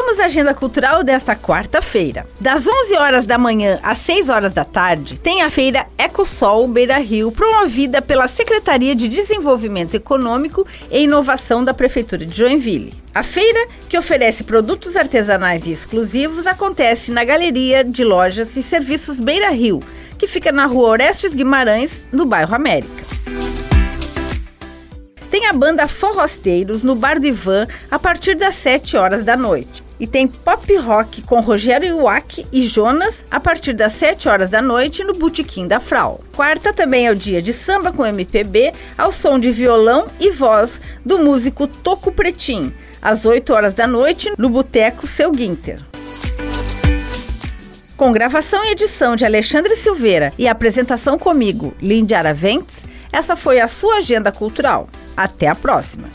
Vamos à agenda cultural desta quarta-feira. Das 11 horas da manhã às 6 horas da tarde, tem a feira EcoSol Beira Rio, promovida pela Secretaria de Desenvolvimento Econômico e Inovação da Prefeitura de Joinville. A feira, que oferece produtos artesanais e exclusivos, acontece na Galeria de Lojas e Serviços Beira Rio, que fica na rua Orestes Guimarães, no bairro América. Tem a banda Forrosteiros no Bar do Ivan a partir das 7 horas da noite. E tem pop rock com Rogério Iwak e Jonas a partir das 7 horas da noite no Botequim da Frau. Quarta também é o dia de samba com MPB ao som de violão e voz do músico Toco Pretim, às 8 horas da noite no Boteco Seu Guinter. Com gravação e edição de Alexandre Silveira e apresentação comigo, Lindy Araventes, essa foi a sua agenda cultural. Até a próxima!